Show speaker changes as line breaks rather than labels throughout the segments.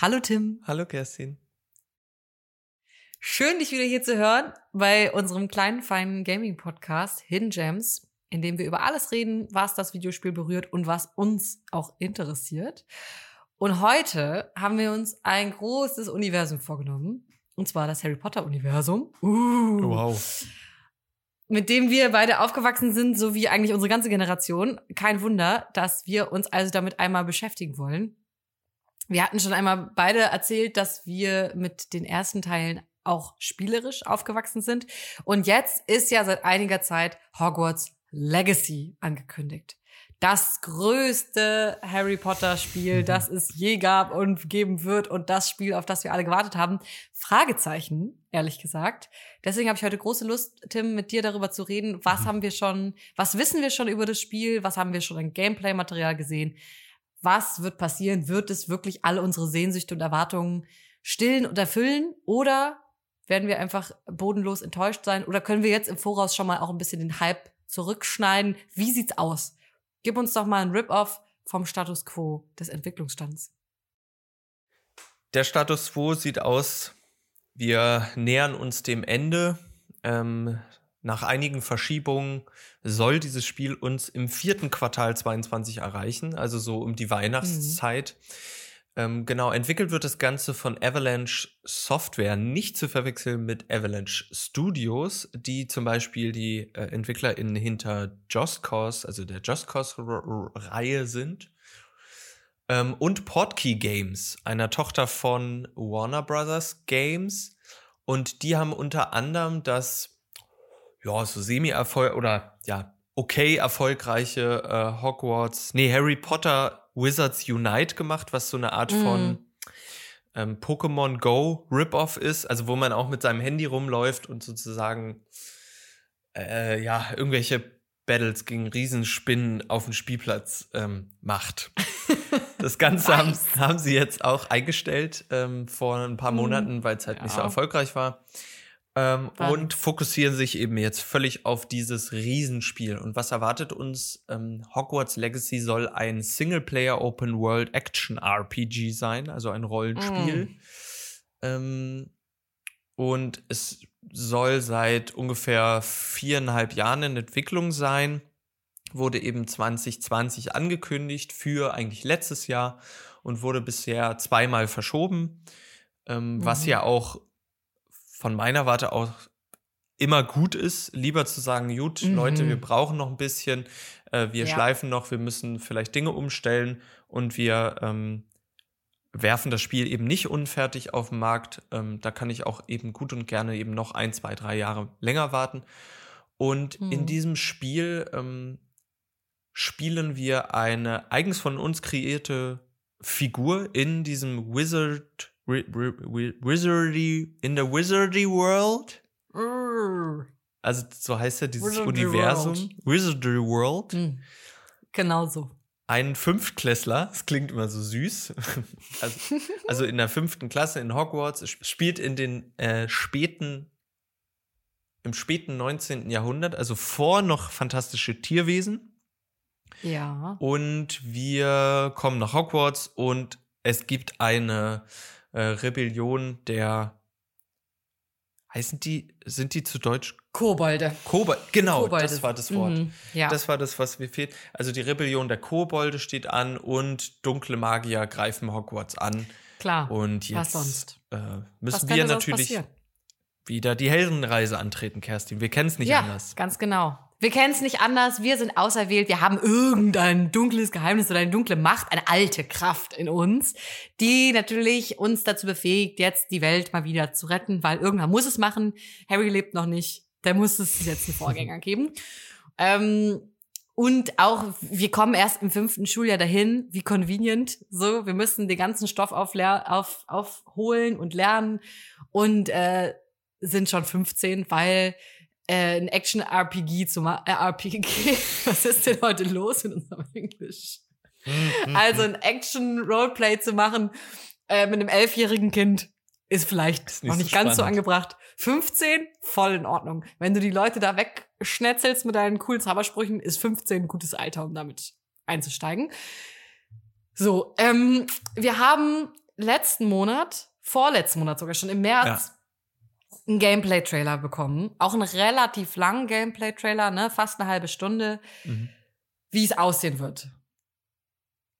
Hallo Tim.
Hallo Kerstin.
Schön, dich wieder hier zu hören bei unserem kleinen, feinen Gaming-Podcast Hidden Gems, in dem wir über alles reden, was das Videospiel berührt und was uns auch interessiert. Und heute haben wir uns ein großes Universum vorgenommen. Und zwar das Harry Potter-Universum.
Uh. Wow.
Mit dem wir beide aufgewachsen sind, so wie eigentlich unsere ganze Generation. Kein Wunder, dass wir uns also damit einmal beschäftigen wollen. Wir hatten schon einmal beide erzählt, dass wir mit den ersten Teilen auch spielerisch aufgewachsen sind. Und jetzt ist ja seit einiger Zeit Hogwarts Legacy angekündigt. Das größte Harry Potter Spiel, mhm. das es je gab und geben wird und das Spiel, auf das wir alle gewartet haben. Fragezeichen, ehrlich gesagt. Deswegen habe ich heute große Lust, Tim, mit dir darüber zu reden. Was mhm. haben wir schon, was wissen wir schon über das Spiel? Was haben wir schon an Gameplay-Material gesehen? Was wird passieren? Wird es wirklich alle unsere Sehnsüchte und Erwartungen stillen und erfüllen? Oder werden wir einfach bodenlos enttäuscht sein? Oder können wir jetzt im Voraus schon mal auch ein bisschen den Hype zurückschneiden? Wie sieht's aus? Gib uns doch mal ein Rip-Off vom Status quo des Entwicklungsstands.
Der Status quo sieht aus, wir nähern uns dem Ende. Ähm, nach einigen Verschiebungen soll dieses Spiel uns im vierten Quartal 22 erreichen, also so um die Weihnachtszeit. Mhm. Ähm, genau, entwickelt wird das Ganze von Avalanche Software, nicht zu verwechseln mit Avalanche Studios, die zum Beispiel die äh, EntwicklerInnen hinter Just Cause, also der Just Cause-Reihe sind. Ähm, und Portkey Games, einer Tochter von Warner Brothers Games. Und die haben unter anderem das, ja, so semi-erfolg oder ja, okay erfolgreiche äh, Hogwarts, nee, Harry Potter Wizards Unite gemacht, was so eine Art mm. von ähm, Pokémon Go Rip-Off ist, also wo man auch mit seinem Handy rumläuft und sozusagen äh, ja irgendwelche Battles gegen Riesenspinnen auf dem Spielplatz ähm, macht. Das Ganze haben, haben, sie jetzt auch eingestellt ähm, vor ein paar mhm. Monaten, weil es halt ja. nicht so erfolgreich war. Ähm, und fokussieren sich eben jetzt völlig auf dieses Riesenspiel. Und was erwartet uns? Ähm, Hogwarts Legacy soll ein Singleplayer Open World Action RPG sein, also ein Rollenspiel. Mm. Ähm, und es soll seit ungefähr viereinhalb Jahren in Entwicklung sein. Wurde eben 2020 angekündigt für eigentlich letztes Jahr und wurde bisher zweimal verschoben. Ähm, mhm. Was ja auch von meiner Warte auch immer gut ist, lieber zu sagen, gut, mhm. Leute, wir brauchen noch ein bisschen, äh, wir ja. schleifen noch, wir müssen vielleicht Dinge umstellen und wir ähm, werfen das Spiel eben nicht unfertig auf den Markt. Ähm, da kann ich auch eben gut und gerne eben noch ein, zwei, drei Jahre länger warten. Und mhm. in diesem Spiel ähm, spielen wir eine eigens von uns kreierte Figur in diesem Wizard Wizardy, in the Wizardy World. Also so heißt ja dieses Wizardy Universum. World. Wizardy World. Mhm.
Genau so.
Ein Fünftklässler, das klingt immer so süß. Also, also, in der fünften Klasse in Hogwarts, spielt in den äh, späten, im späten 19. Jahrhundert, also vor noch fantastische Tierwesen.
Ja.
Und wir kommen nach Hogwarts und es gibt eine äh, Rebellion der heißen die, sind die zu Deutsch?
Kobolde.
Kobold, genau, Kobolde. das war das Wort. Mhm, ja. Das war das, was mir fehlt. Also die Rebellion der Kobolde steht an und dunkle Magier greifen Hogwarts an.
Klar.
Und jetzt äh, müssen wir natürlich wieder die Heldenreise antreten, Kerstin. Wir kennen es nicht
ja,
anders.
Ganz genau. Wir kennen es nicht anders. Wir sind auserwählt. Wir haben irgendein dunkles Geheimnis oder eine dunkle Macht, eine alte Kraft in uns, die natürlich uns dazu befähigt, jetzt die Welt mal wieder zu retten, weil irgendwann muss es machen. Harry lebt noch nicht. Da muss es jetzt einen Vorgänger geben. Ähm, und auch, wir kommen erst im fünften Schuljahr dahin, wie convenient. So, wir müssen den ganzen Stoff aufholen auf, aufholen und lernen und äh, sind schon 15, weil äh, ein Action-RPG zu machen. Äh, RPG. Was ist denn heute los in unserem Englisch? also ein Action-Roleplay zu machen äh, mit einem elfjährigen Kind ist vielleicht ist nicht noch nicht so ganz so angebracht. 15, voll in Ordnung. Wenn du die Leute da wegschnetzelst mit deinen coolen Zaubersprüchen, ist 15 ein gutes Alter, um damit einzusteigen. So, ähm, wir haben letzten Monat, vorletzten Monat sogar schon im März, ja. Einen Gameplay-Trailer bekommen. Auch einen relativ langen Gameplay-Trailer, ne? Fast eine halbe Stunde, mhm. wie es aussehen wird.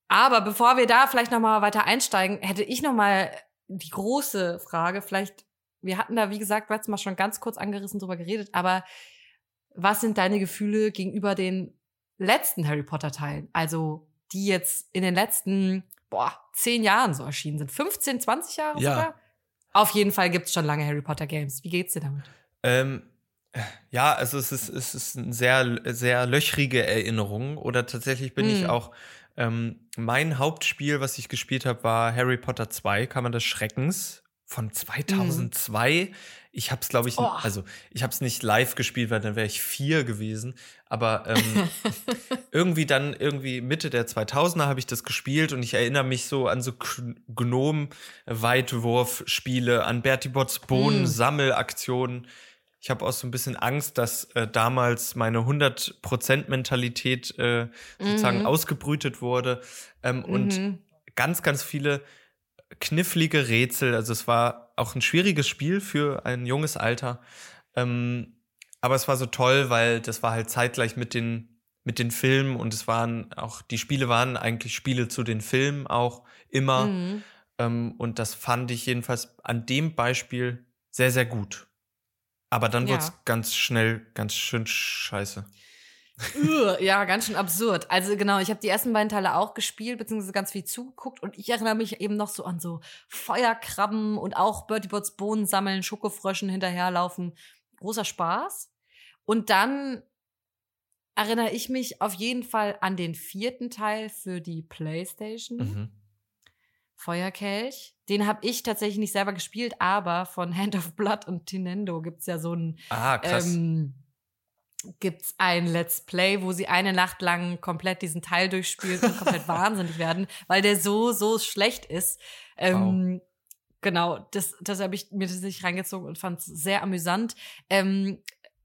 Aber bevor wir da vielleicht noch mal weiter einsteigen, hätte ich noch mal die große Frage. Vielleicht, wir hatten da, wie gesagt, letztes Mal schon ganz kurz angerissen drüber geredet, aber was sind deine Gefühle gegenüber den letzten Harry Potter Teilen? Also, die jetzt in den letzten, boah, zehn Jahren so erschienen sind. 15, 20 Jahre ja. sogar? Auf jeden Fall gibt es schon lange Harry Potter Games. Wie geht's dir damit?
Ähm, ja, also es ist, es ist eine sehr, sehr löchrige Erinnerung. Oder tatsächlich bin hm. ich auch ähm, mein Hauptspiel, was ich gespielt habe, war Harry Potter 2, Kammer des Schreckens von 2002. Mhm. Ich habe es, glaube ich, oh. also ich habe es nicht live gespielt, weil dann wäre ich vier gewesen. Aber ähm, irgendwie dann irgendwie Mitte der 2000er habe ich das gespielt und ich erinnere mich so an so Gnom-Weitwurf-Spiele, an Bertie Botts Bohnen-Sammelaktionen. Mhm. Ich habe auch so ein bisschen Angst, dass äh, damals meine 100%-Mentalität äh, sozusagen mhm. ausgebrütet wurde. Ähm, mhm. Und ganz, ganz viele knifflige Rätsel. Also es war auch ein schwieriges Spiel für ein junges Alter. Ähm, aber es war so toll, weil das war halt zeitgleich mit den, mit den Filmen und es waren auch, die Spiele waren eigentlich Spiele zu den Filmen auch immer. Mhm. Ähm, und das fand ich jedenfalls an dem Beispiel sehr, sehr gut. Aber dann ja. wird es ganz schnell ganz schön scheiße.
Ja, ganz schön absurd. Also genau, ich habe die ersten beiden Teile auch gespielt, beziehungsweise ganz viel zugeguckt und ich erinnere mich eben noch so an so Feuerkrabben und auch Bertie Bots Bohnen sammeln, Schokofröschen hinterherlaufen. Großer Spaß. Und dann erinnere ich mich auf jeden Fall an den vierten Teil für die Playstation. Mhm. Feuerkelch. Den habe ich tatsächlich nicht selber gespielt, aber von Hand of Blood und Tinendo gibt's ja so ein
ah, krass. Ähm,
gibt's ein Let's Play, wo sie eine Nacht lang komplett diesen Teil durchspielt und komplett wahnsinnig werden, weil der so, so schlecht ist. Ähm, wow. Genau, das, das habe ich mir tatsächlich reingezogen und fand es sehr amüsant. Ähm,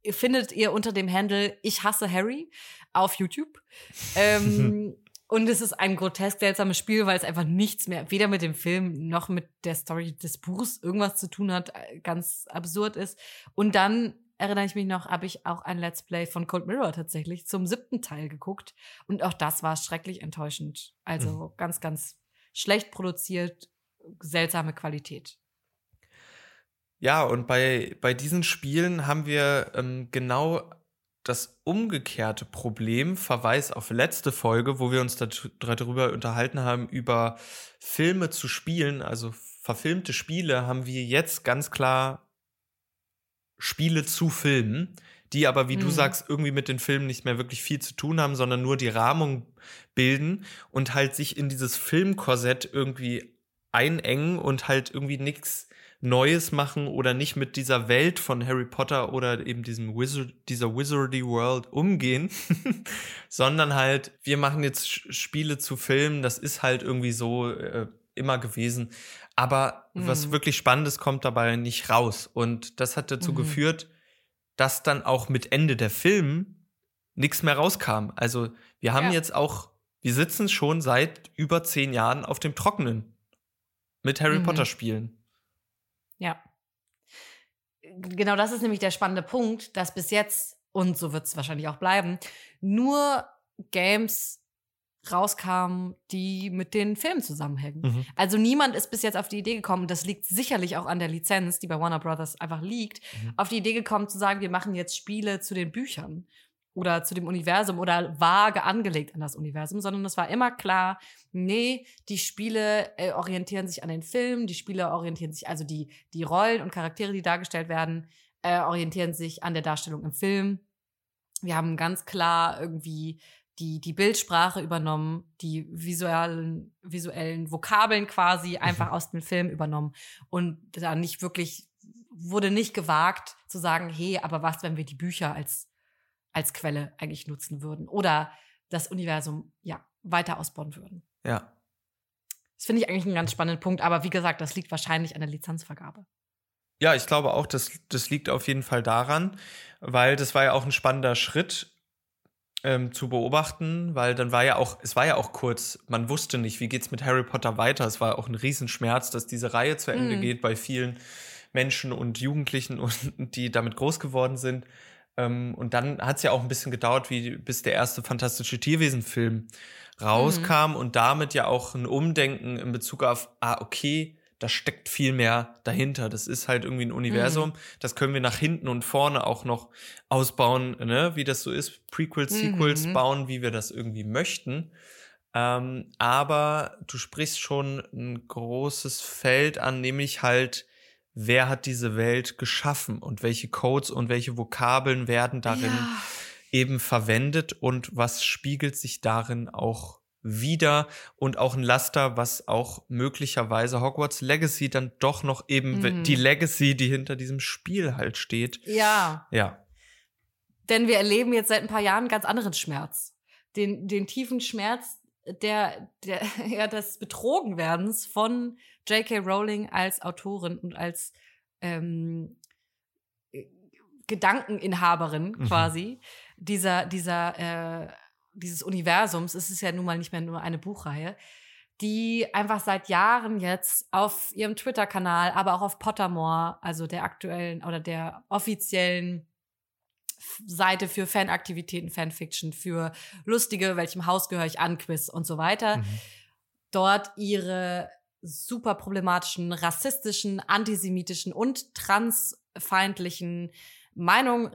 findet ihr unter dem Handle Ich hasse Harry auf YouTube. Ähm, Und es ist ein grotesk seltsames Spiel, weil es einfach nichts mehr, weder mit dem Film noch mit der Story des Buchs irgendwas zu tun hat, äh, ganz absurd ist. Und dann erinnere ich mich noch, habe ich auch ein Let's Play von Cold Mirror tatsächlich zum siebten Teil geguckt. Und auch das war schrecklich enttäuschend. Also mhm. ganz, ganz schlecht produziert, seltsame Qualität.
Ja, und bei, bei diesen Spielen haben wir ähm, genau das umgekehrte Problem, Verweis auf letzte Folge, wo wir uns darüber unterhalten haben, über Filme zu spielen, also verfilmte Spiele, haben wir jetzt ganz klar Spiele zu Filmen, die aber, wie mhm. du sagst, irgendwie mit den Filmen nicht mehr wirklich viel zu tun haben, sondern nur die Rahmung bilden und halt sich in dieses Filmkorsett irgendwie einengen und halt irgendwie nichts Neues machen oder nicht mit dieser Welt von Harry Potter oder eben diesem Wizard, dieser Wizardy World umgehen, sondern halt, wir machen jetzt Spiele zu Filmen, das ist halt irgendwie so äh, immer gewesen. Aber mhm. was wirklich Spannendes kommt dabei nicht raus. Und das hat dazu mhm. geführt, dass dann auch mit Ende der Film nichts mehr rauskam. Also wir haben ja. jetzt auch, wir sitzen schon seit über zehn Jahren auf dem Trockenen mit Harry mhm. Potter Spielen.
Ja. Genau das ist nämlich der spannende Punkt, dass bis jetzt, und so wird es wahrscheinlich auch bleiben, nur Games rauskamen, die mit den Filmen zusammenhängen. Mhm. Also niemand ist bis jetzt auf die Idee gekommen, das liegt sicherlich auch an der Lizenz, die bei Warner Brothers einfach liegt, mhm. auf die Idee gekommen zu sagen, wir machen jetzt Spiele zu den Büchern oder zu dem Universum oder vage angelegt an das Universum, sondern es war immer klar, nee, die Spiele äh, orientieren sich an den Filmen, die Spiele orientieren sich, also die, die Rollen und Charaktere, die dargestellt werden, äh, orientieren sich an der Darstellung im Film. Wir haben ganz klar irgendwie die, die Bildsprache übernommen, die visuellen, visuellen Vokabeln quasi einfach aus dem Film übernommen und da nicht wirklich, wurde nicht gewagt zu sagen, hey, aber was, wenn wir die Bücher als als Quelle eigentlich nutzen würden oder das Universum ja weiter ausbauen würden.
Ja.
Das finde ich eigentlich einen ganz spannenden Punkt, aber wie gesagt, das liegt wahrscheinlich an der Lizenzvergabe.
Ja, ich glaube auch, das, das liegt auf jeden Fall daran, weil das war ja auch ein spannender Schritt, ähm, zu beobachten, weil dann war ja auch, es war ja auch kurz, man wusste nicht, wie geht's mit Harry Potter weiter. Es war auch ein Riesenschmerz, dass diese Reihe zu Ende
Mhm.
geht bei vielen Menschen und Jugendlichen und die damit groß geworden sind. Ähm, und dann hat es ja auch ein bisschen gedauert, wie bis der erste Fantastische Tierwesen-Film rauskam und damit ja auch ein Umdenken in Bezug auf, ah, okay, da steckt viel mehr dahinter. Das ist halt irgendwie ein Universum. Das können wir nach hinten und vorne auch noch ausbauen, ne? wie das so ist. Prequels, Sequels
Mhm.
bauen, wie wir das irgendwie möchten. Ähm, aber du sprichst schon ein großes Feld an, nämlich halt, wer hat diese Welt geschaffen und welche Codes und welche Vokabeln werden darin
Ja.
eben verwendet und was spiegelt sich darin auch wieder und auch ein Laster, was auch möglicherweise Hogwarts Legacy dann doch noch eben
Mhm.
die Legacy, die hinter diesem Spiel halt steht.
Ja,
Ja.
denn wir erleben jetzt seit ein paar Jahren einen ganz anderen Schmerz. Den, den tiefen Schmerz der, der, ja, des Betrogenwerdens von J.K. Rowling als Autorin und als ähm, äh, Gedankeninhaberin
Mhm.
quasi dieser, dieser, äh, dieses Universums. Es ist ja nun mal nicht mehr nur eine Buchreihe, die einfach seit Jahren jetzt auf ihrem Twitter-Kanal, aber auch auf Pottermore, also der aktuellen oder der offiziellen Seite für Fanaktivitäten, Fanfiction, für lustige, welchem Haus gehöre ich an, Quiz und so weiter,
Mhm.
dort ihre super problematischen, rassistischen, antisemitischen und transfeindlichen Meinungen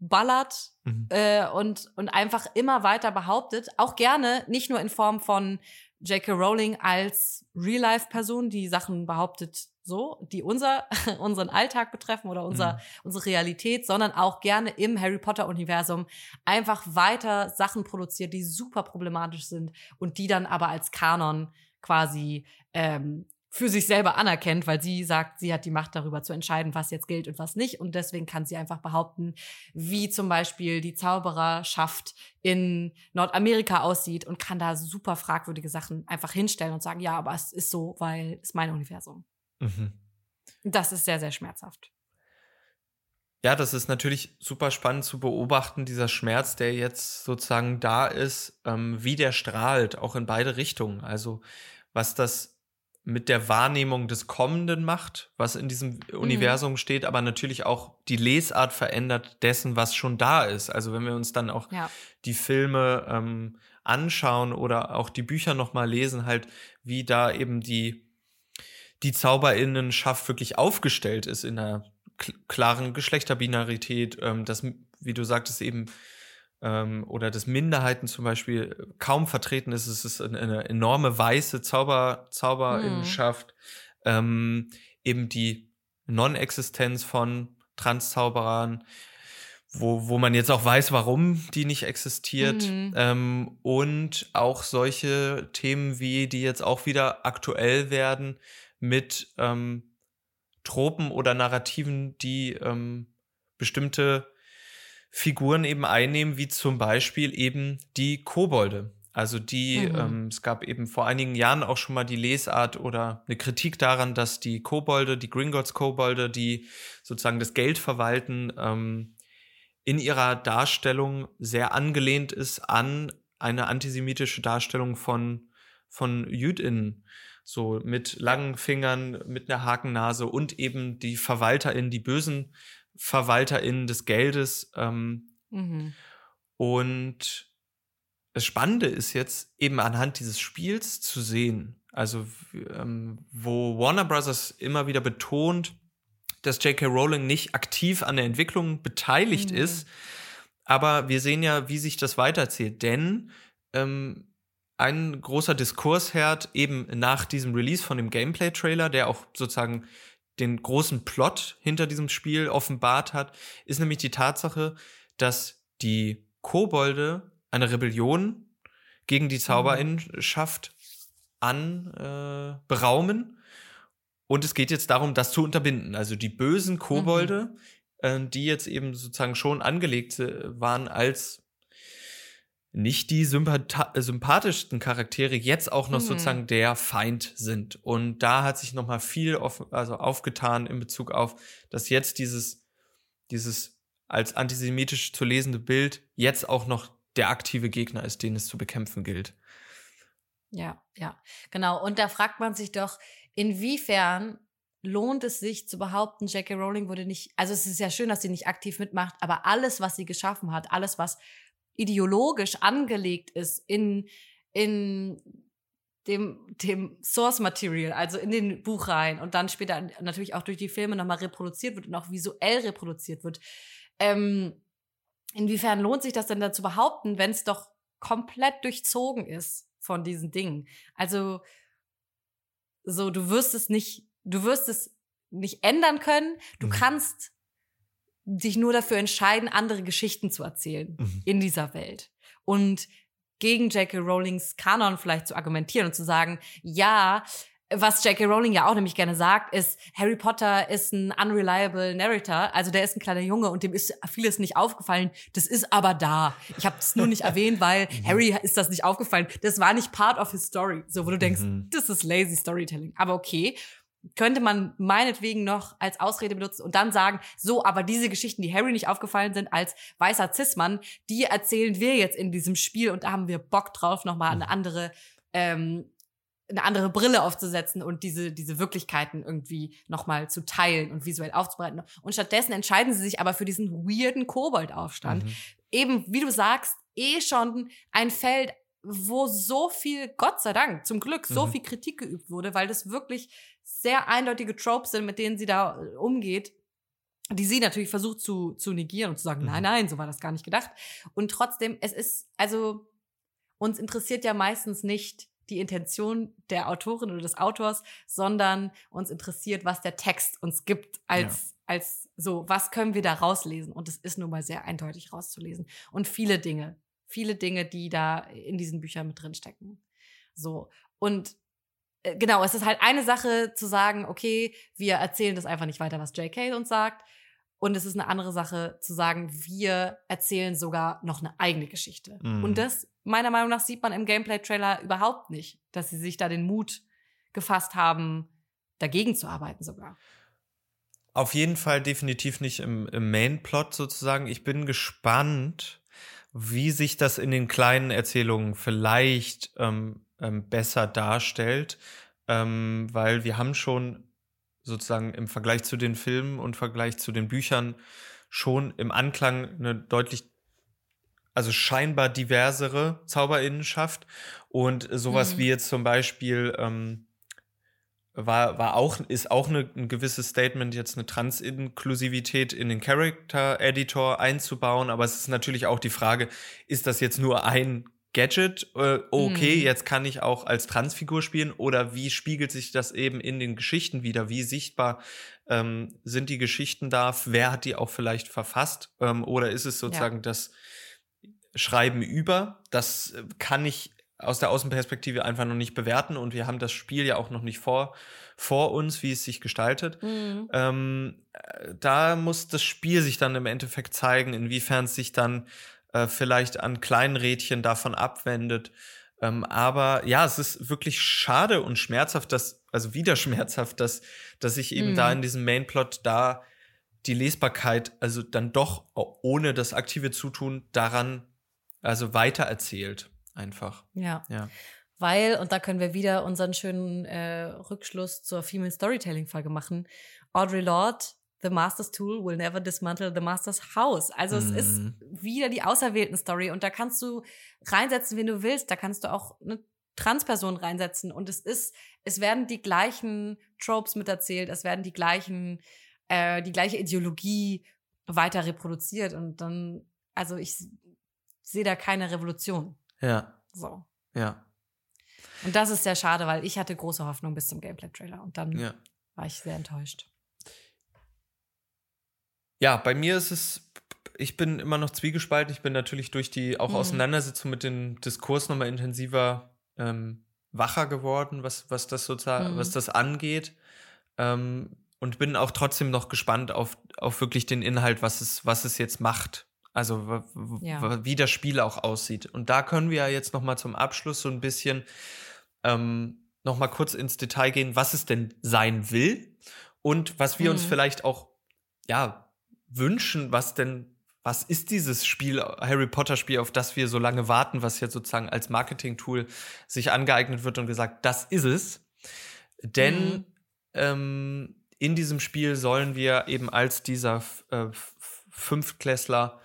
rausballert
Mhm.
äh, und, und einfach immer weiter behauptet, auch gerne nicht nur in Form von J.K. Rowling als Real-Life-Person, die Sachen behauptet so, die unser, unseren Alltag betreffen oder unser,
Mhm.
unsere Realität, sondern auch gerne im Harry Potter-Universum einfach weiter Sachen produziert, die super problematisch sind und die dann aber als Kanon quasi ähm, für sich selber anerkennt, weil sie sagt, sie hat die Macht darüber zu entscheiden, was jetzt gilt und was nicht. Und deswegen kann sie einfach behaupten, wie zum Beispiel die Zaubererschaft in Nordamerika aussieht und kann da super fragwürdige Sachen einfach hinstellen und sagen, ja, aber es ist so, weil es mein Universum.
Mhm.
Das ist sehr, sehr schmerzhaft.
Ja, das ist natürlich super spannend zu beobachten, dieser Schmerz, der jetzt sozusagen da ist, ähm, wie der strahlt, auch in beide Richtungen. Also was das mit der Wahrnehmung des Kommenden macht, was in diesem Universum steht, aber natürlich auch die Lesart verändert dessen, was schon da ist. Also wenn wir uns dann auch
Ja.
die Filme ähm, anschauen oder auch die Bücher nochmal lesen, halt, wie da eben die, die Zauberinnenschaft wirklich aufgestellt ist in einer kl- klaren Geschlechterbinarität, ähm, das, wie du sagtest, eben ähm, oder dass Minderheiten zum Beispiel kaum vertreten ist. Es ist eine, eine enorme weiße Zauber, Zauberinnenschaft. Ähm, eben die Non-Existenz von Transzauberern, wo, wo man jetzt auch weiß, warum die nicht existiert.
Mhm.
Ähm, und auch solche Themen wie, die jetzt auch wieder aktuell werden mit ähm, Tropen oder Narrativen, die ähm, bestimmte Figuren eben einnehmen, wie zum Beispiel eben die Kobolde. Also die,
Mhm.
ähm, es gab eben vor einigen Jahren auch schon mal die Lesart oder eine Kritik daran, dass die Kobolde, die Gringotts Kobolde, die sozusagen das Geld verwalten, ähm, in ihrer Darstellung sehr angelehnt ist an eine antisemitische Darstellung von, von JüdInnen. So mit langen Fingern, mit einer Hakennase und eben die VerwalterInnen, die bösen VerwalterInnen des Geldes. Ähm,
Mhm.
und das Spannende ist jetzt eben anhand dieses Spiels zu sehen, also ähm, wo Warner Brothers immer wieder betont, dass J.K. Rowling nicht aktiv an der Entwicklung beteiligt
Mhm.
ist, aber wir sehen ja, wie sich das weiterzählt, denn ähm, ein großer Diskursherd eben nach diesem Release von dem Gameplay-Trailer, der auch sozusagen den großen Plot hinter diesem Spiel offenbart hat, ist nämlich die Tatsache, dass die Kobolde eine Rebellion gegen die Zauberinnenschaft an äh. Und es geht jetzt darum, das zu unterbinden. Also die bösen Kobolde, äh, die jetzt eben sozusagen schon angelegt waren als nicht die äh, sympathischsten Charaktere jetzt auch noch
Mhm.
sozusagen der Feind sind. Und da hat sich noch mal viel auf, also aufgetan in Bezug auf, dass jetzt dieses, dieses als antisemitisch zu lesende Bild jetzt auch noch der aktive Gegner ist, den es zu bekämpfen gilt.
Ja, ja, genau. Und da fragt man sich doch, inwiefern lohnt es sich zu behaupten, J.K. Rowling wurde nicht, also es ist ja schön, dass sie nicht aktiv mitmacht, aber alles, was sie geschaffen hat, alles, was ideologisch angelegt ist in, in dem, dem Source Material, also in den Buchreihen und dann später natürlich auch durch die Filme nochmal reproduziert wird und auch visuell reproduziert wird. Ähm, inwiefern lohnt sich das denn dazu behaupten, wenn es doch komplett durchzogen ist von diesen Dingen? Also, so, du wirst es nicht, du wirst es nicht ändern können. Du mhm. kannst dich nur dafür entscheiden, andere Geschichten zu erzählen mhm. in dieser Welt. Und gegen J.K. Rowlings Kanon vielleicht zu argumentieren und zu sagen, ja, was J.K. Rowling ja auch nämlich gerne sagt, ist, Harry Potter ist ein unreliable Narrator. Also der ist ein kleiner Junge und dem ist vieles nicht aufgefallen. Das ist aber da. Ich habe es nur nicht erwähnt, weil mhm. Harry ist das nicht aufgefallen. Das war nicht part of his story. So, wo du denkst, mhm. das ist lazy Storytelling. Aber okay, könnte man meinetwegen noch als Ausrede benutzen und dann sagen, so, aber diese Geschichten, die Harry nicht aufgefallen sind als weißer Cis-Mann, die erzählen wir jetzt in diesem Spiel und da haben wir Bock drauf, nochmal eine mhm. andere, ähm, eine andere Brille aufzusetzen und diese, diese Wirklichkeiten irgendwie nochmal zu teilen und visuell aufzubereiten. Und stattdessen entscheiden sie sich aber für diesen weirden Koboldaufstand. Mhm. Eben, wie du sagst, eh schon ein Feld, wo so viel, Gott sei Dank, zum Glück, so mhm. viel Kritik geübt wurde, weil das wirklich sehr eindeutige Tropes sind, mit denen sie da äh, umgeht, die sie natürlich versucht zu, zu negieren und zu sagen, mhm. nein, nein, so war das gar nicht gedacht. Und trotzdem, es ist, also, uns interessiert ja meistens nicht die Intention der Autorin oder des Autors, sondern uns interessiert, was der Text uns gibt als, ja. als so, was können wir da rauslesen? Und es ist nun mal sehr eindeutig rauszulesen. Und viele Dinge, viele Dinge, die da in diesen Büchern mit drin stecken. So. Und genau, es ist halt eine Sache zu sagen, okay, wir erzählen das einfach nicht weiter, was JK uns sagt. Und es ist eine andere Sache zu sagen, wir erzählen sogar noch eine eigene Geschichte. Mm. Und das, meiner Meinung nach, sieht man im Gameplay-Trailer überhaupt nicht, dass sie sich da den Mut gefasst haben, dagegen zu arbeiten sogar.
Auf jeden Fall definitiv nicht im, im Main-Plot sozusagen. Ich bin gespannt, wie sich das in den kleinen Erzählungen vielleicht ähm, ähm, besser darstellt, ähm, weil wir haben schon sozusagen im Vergleich zu den Filmen und Vergleich zu den Büchern schon im Anklang eine deutlich also scheinbar diversere Zauberinnenschaft und sowas mhm. wie jetzt zum Beispiel ähm, war, war auch, ist auch eine, ein gewisses Statement, jetzt eine Transinklusivität in den Character Editor einzubauen, aber es ist natürlich auch die Frage, ist das jetzt nur ein Gadget, äh, okay, mhm. jetzt kann ich auch als Transfigur spielen oder wie spiegelt sich das eben in den Geschichten wieder? Wie sichtbar ähm, sind die Geschichten da? Wer hat die auch vielleicht verfasst? Ähm, oder ist es sozusagen ja. das Schreiben über? Das äh, kann ich aus der Außenperspektive einfach noch nicht bewerten und wir haben das Spiel ja auch noch nicht vor, vor uns, wie es sich gestaltet. Mhm. Ähm, äh, da muss das Spiel sich dann im Endeffekt zeigen, inwiefern es sich dann äh, vielleicht an kleinen Rädchen davon abwendet. Ähm, aber ja, es ist wirklich schade und schmerzhaft, dass, also wieder schmerzhaft, dass, dass ich eben mhm. da in diesem Mainplot da die Lesbarkeit, also dann doch ohne das aktive Zutun daran, also weiter erzählt. Einfach.
Ja. ja. Weil, und da können wir wieder unseren schönen äh, Rückschluss zur Female Storytelling-Folge machen. Audre Lorde The Master's Tool will never dismantle the Master's House. Also mm. es ist mhm. wieder die auserwählten Story und da kannst du reinsetzen, wen du willst. Da kannst du auch eine Transperson reinsetzen und es ist, es werden die gleichen Tropes miterzählt, es werden die gleichen, äh, die gleiche Ideologie weiter reproduziert und dann, also ich sehe da keine Revolution.
Ja.
So.
Ja.
Und das ist sehr schade, weil ich hatte große Hoffnung bis zum Gameplay-Trailer und dann ja. war ich sehr enttäuscht.
Ja, bei mir ist es, ich bin immer noch zwiegespalten. Ich bin natürlich durch die auch mhm. Auseinandersetzung mit dem Diskurs nochmal intensiver ähm, wacher geworden, was, was das sozusagen, mhm. was das angeht. Ähm, und bin auch trotzdem noch gespannt auf, auf wirklich den Inhalt, was es, was es jetzt macht. Also ja. wie das Spiel auch aussieht. Und da können wir ja jetzt nochmal zum Abschluss so ein bisschen ähm, noch kurz ins Detail gehen, was es denn sein will und was wir mhm. uns vielleicht auch ja wünschen, was denn was ist dieses Spiel, Harry Potter Spiel, auf das wir so lange warten, was jetzt sozusagen als Marketing-Tool sich angeeignet wird und gesagt, das ist es. Denn mhm. ähm, in diesem Spiel sollen wir eben als dieser äh, Fünftklässler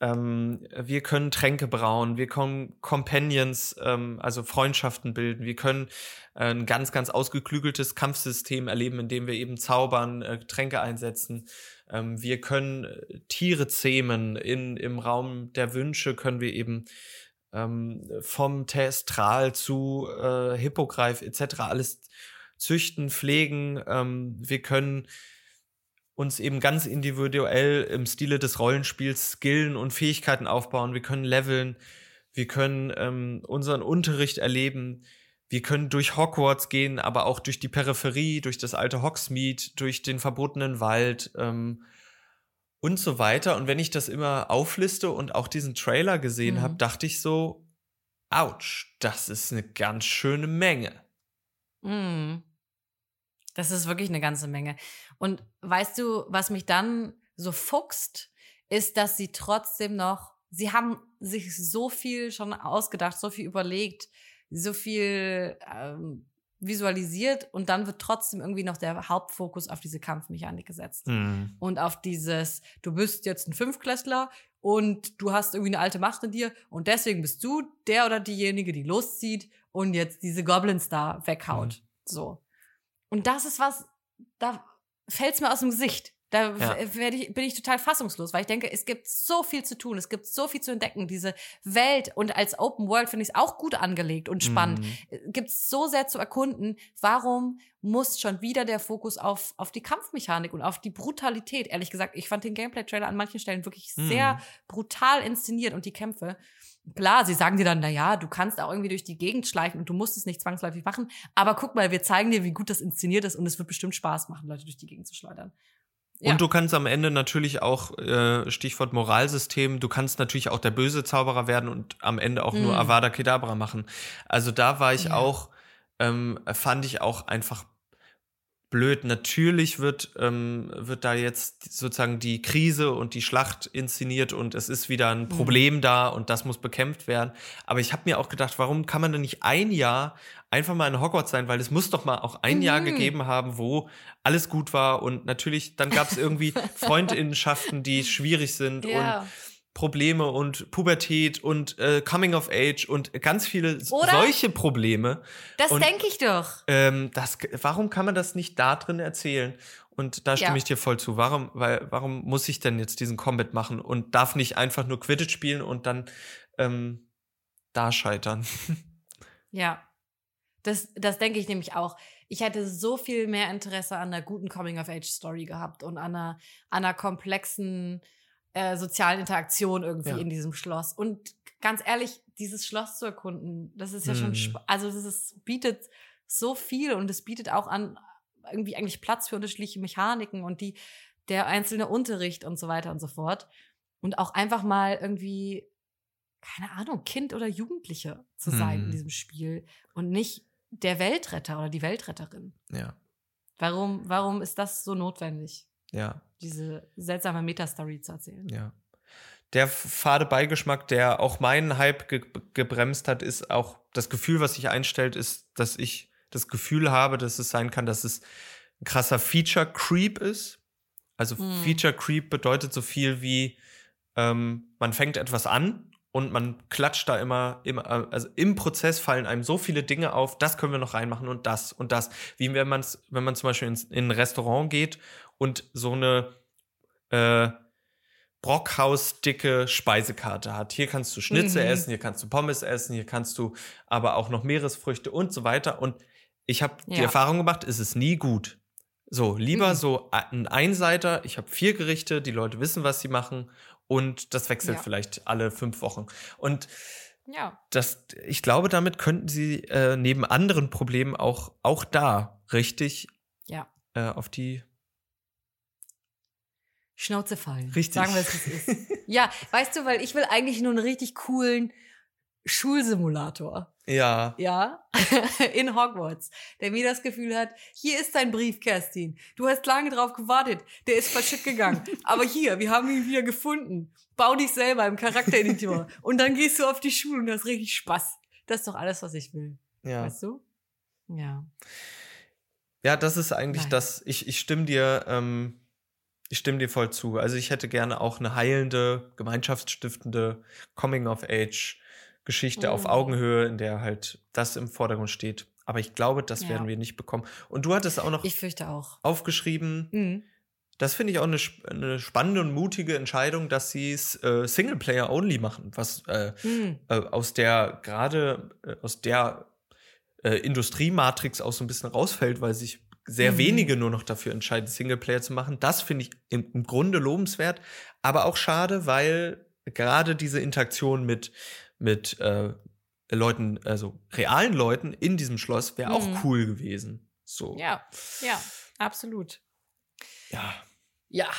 ähm, wir können Tränke brauen, wir können Companions, ähm, also Freundschaften bilden, wir können äh, ein ganz, ganz ausgeklügeltes Kampfsystem erleben, in dem wir eben zaubern, äh, Tränke einsetzen. Ähm, wir können äh, Tiere zähmen. In, Im Raum der Wünsche können wir eben ähm, vom Testral zu äh, Hippogreif etc. alles züchten, pflegen. Ähm, wir können uns eben ganz individuell im Stile des Rollenspiels Skillen und Fähigkeiten aufbauen. Wir können leveln, wir können ähm, unseren Unterricht erleben, wir können durch Hogwarts gehen, aber auch durch die Peripherie, durch das alte Hogsmeade, durch den verbotenen Wald ähm, und so weiter. Und wenn ich das immer aufliste und auch diesen Trailer gesehen mhm. habe, dachte ich so, ouch, das ist eine ganz schöne Menge.
Mhm. Das ist wirklich eine ganze Menge. Und weißt du, was mich dann so fuchst, ist, dass sie trotzdem noch, sie haben sich so viel schon ausgedacht, so viel überlegt, so viel ähm, visualisiert und dann wird trotzdem irgendwie noch der Hauptfokus auf diese Kampfmechanik gesetzt. Mhm. Und auf dieses, du bist jetzt ein Fünfklässler und du hast irgendwie eine alte Macht in dir und deswegen bist du der oder diejenige, die loszieht und jetzt diese Goblins da weghaut. Mhm. So. Und das ist was, da fällt es mir aus dem Gesicht. Da ja. ich, bin ich total fassungslos, weil ich denke, es gibt so viel zu tun, es gibt so viel zu entdecken. Diese Welt und als Open World finde ich es auch gut angelegt und spannend. Mhm. Äh, gibt es so sehr zu erkunden. Warum muss schon wieder der Fokus auf, auf die Kampfmechanik und auf die Brutalität? Ehrlich gesagt, ich fand den Gameplay-Trailer an manchen Stellen wirklich mhm. sehr brutal inszeniert und die Kämpfe. Klar, sie sagen dir dann, na ja, du kannst auch irgendwie durch die Gegend schleichen und du musst es nicht zwangsläufig machen. Aber guck mal, wir zeigen dir, wie gut das inszeniert ist und es wird bestimmt Spaß machen, Leute durch die Gegend zu schleudern.
Ja. Und du kannst am Ende natürlich auch, äh, Stichwort Moralsystem, du kannst natürlich auch der böse Zauberer werden und am Ende auch mm. nur Avada Kedavra machen. Also da war ich ja. auch, ähm, fand ich auch einfach blöd. Natürlich wird, ähm, wird da jetzt sozusagen die Krise und die Schlacht inszeniert und es ist wieder ein mhm. Problem mhm. da und das muss bekämpft werden. Aber ich habe mir auch gedacht, warum kann man denn nicht ein Jahr einfach mal in Hogwarts sein? Weil es muss doch mal auch ein mhm. Jahr gegeben haben, wo alles gut war und natürlich, dann gab es irgendwie Freundinnenschaften, die schwierig sind ja. und Probleme und Pubertät und äh, Coming of Age und ganz viele Oder? solche Probleme.
Das denke ich doch.
Ähm, das, warum kann man das nicht da drin erzählen? Und da stimme ja. ich dir voll zu. Warum, weil, warum muss ich denn jetzt diesen Combat machen und darf nicht einfach nur Quidditch spielen und dann ähm, da scheitern?
Ja, das, das denke ich nämlich auch. Ich hätte so viel mehr Interesse an einer guten Coming-of-Age-Story gehabt und an einer, an einer komplexen äh, sozialen Interaktion irgendwie ja. in diesem Schloss. Und ganz ehrlich, dieses Schloss zu erkunden, das ist ja hm. schon, also das ist, bietet so viel und es bietet auch an irgendwie eigentlich Platz für unterschiedliche Mechaniken und die, der einzelne Unterricht und so weiter und so fort. Und auch einfach mal irgendwie, keine Ahnung, Kind oder Jugendliche zu sein hm. in diesem Spiel und nicht der Weltretter oder die Weltretterin.
Ja.
Warum, warum ist das so notwendig?
Ja.
Diese seltsame Metastory zu erzählen.
Ja. Der fade Beigeschmack, der auch meinen Hype ge gebremst hat, ist auch das Gefühl, was sich einstellt, ist, dass ich das Gefühl habe, dass es sein kann, dass es ein krasser Feature Creep ist. Also hm. Feature Creep bedeutet so viel wie, ähm, man fängt etwas an und man klatscht da immer, immer, also im Prozess fallen einem so viele Dinge auf, das können wir noch reinmachen und das und das. Wie wenn man wenn man zum Beispiel ins, in ein Restaurant geht und so eine äh, Brockhaus-dicke Speisekarte hat. Hier kannst du Schnitzel mhm. essen, hier kannst du Pommes essen, hier kannst du aber auch noch Meeresfrüchte und so weiter. Und ich habe ja. die Erfahrung gemacht, ist es nie gut. So, lieber mhm. so ein Einseiter, ich habe vier Gerichte, die Leute wissen, was sie machen und das wechselt ja. vielleicht alle fünf Wochen. Und
ja.
das, ich glaube, damit könnten sie äh, neben anderen Problemen auch, auch da richtig
ja.
äh, auf die
Schnauze fallen.
Richtig.
Sagen wir es, wie es ist. ja, weißt du, weil ich will eigentlich nur einen richtig coolen Schulsimulator.
Ja.
Ja, in Hogwarts, der mir das Gefühl hat, hier ist dein Brief, Kerstin. Du hast lange drauf gewartet. Der ist verschickt gegangen. Aber hier, wir haben ihn wieder gefunden. Bau dich selber im Charaktereditor. Und dann gehst du auf die Schule und hast richtig Spaß. Das ist doch alles, was ich will.
Ja.
Weißt du? Ja.
Ja, das ist eigentlich
Nein.
das. Ich, ich stimme dir, ähm, ich stimme dir voll zu. Also ich hätte gerne auch eine heilende, gemeinschaftsstiftende Coming-of-Age-Geschichte auf
Mhm.
Augenhöhe, in der halt das im Vordergrund steht. Aber ich glaube, das
Ja.
werden wir nicht bekommen. Und du hattest auch noch
Ich fürchte auch.
aufgeschrieben,
Mhm.
das finde ich auch eine, eine spannende und mutige Entscheidung, dass sie es äh, Singleplayer-only machen, was äh,
Mhm.
äh, aus der gerade äh, aus der äh, Industriematrix auch so ein bisschen rausfällt, weil sich sehr
Mhm.
wenige nur noch dafür entscheiden, Singleplayer zu machen. Das finde ich im, im Grunde lobenswert, aber auch schade, weil gerade diese Interaktion mit mit äh, Leuten, also realen Leuten in diesem Schloss wäre
Mhm.
auch cool gewesen. So.
Ja, ja, absolut.
ja.
Ja,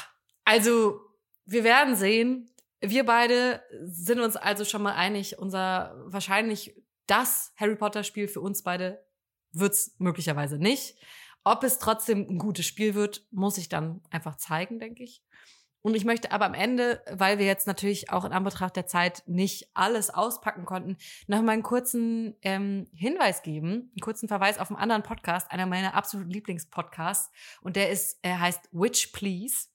also wir werden sehen. Wir beide sind uns also schon mal einig, unser wahrscheinlich das Harry Potter Spiel für uns beide wird's möglicherweise nicht. Ob es trotzdem ein gutes Spiel wird, muss ich dann einfach zeigen, denke ich. Und ich möchte aber am Ende, weil wir jetzt natürlich auch in Anbetracht der Zeit nicht alles auspacken konnten, noch mal einen kurzen ähm, Hinweis geben, einen kurzen Verweis auf einen anderen Podcast, einer meiner absoluten Lieblingspodcasts. Und der ist, er heißt Witch Please.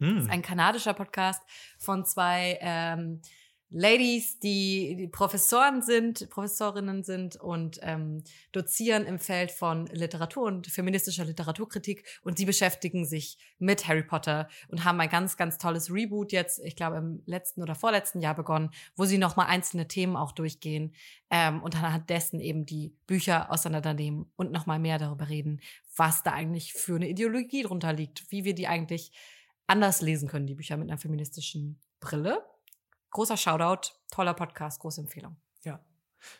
Hm.
Das ist ein kanadischer Podcast von zwei ähm, Ladies, die, die Professoren sind, Professorinnen sind und ähm, dozieren im Feld von Literatur und feministischer Literaturkritik und sie beschäftigen sich mit Harry Potter und haben ein ganz, ganz tolles Reboot jetzt, ich glaube im letzten oder vorletzten Jahr begonnen, wo sie nochmal einzelne Themen auch durchgehen ähm, und anhand dessen eben die Bücher auseinandernehmen und nochmal mehr darüber reden, was da eigentlich für eine Ideologie drunter liegt, wie wir die eigentlich anders lesen können, die Bücher mit einer feministischen Brille. Großer Shoutout, toller Podcast, große Empfehlung.
Ja.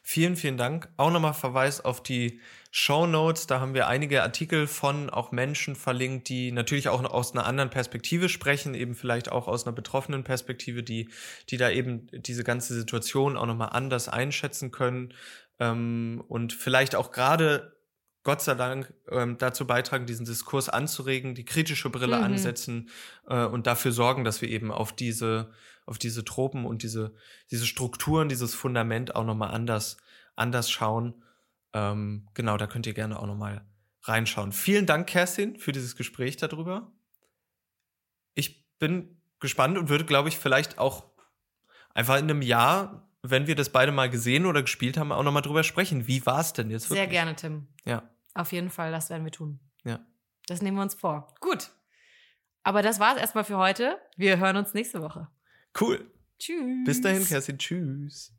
Vielen, vielen Dank. Auch nochmal Verweis auf die Show Notes. Da haben wir einige Artikel von auch Menschen verlinkt, die natürlich auch aus einer anderen Perspektive sprechen, eben vielleicht auch aus einer betroffenen Perspektive, die, die da eben diese ganze Situation auch nochmal anders einschätzen können ähm, und vielleicht auch gerade Gott sei Dank ähm, dazu beitragen, diesen Diskurs anzuregen, die kritische Brille
Mhm.
ansetzen äh, und dafür sorgen, dass wir eben auf diese, auf diese Tropen und diese, diese Strukturen, dieses Fundament auch nochmal anders, anders schauen. Ähm, genau, da könnt ihr gerne auch nochmal reinschauen. Vielen Dank, Kerstin, für dieses Gespräch darüber. Ich bin gespannt und würde, glaube ich, vielleicht auch einfach in einem Jahr, wenn wir das beide mal gesehen oder gespielt haben, auch nochmal drüber sprechen. Wie war es denn jetzt
Sehr
wirklich?
gerne, Tim.
Ja.
Auf jeden Fall, das werden wir tun.
Ja.
Das nehmen wir uns vor. Gut. Aber das war's erstmal für heute. Wir hören uns nächste Woche.
Cool.
Tschüss.
Bis dahin, Kerstin. Tschüss.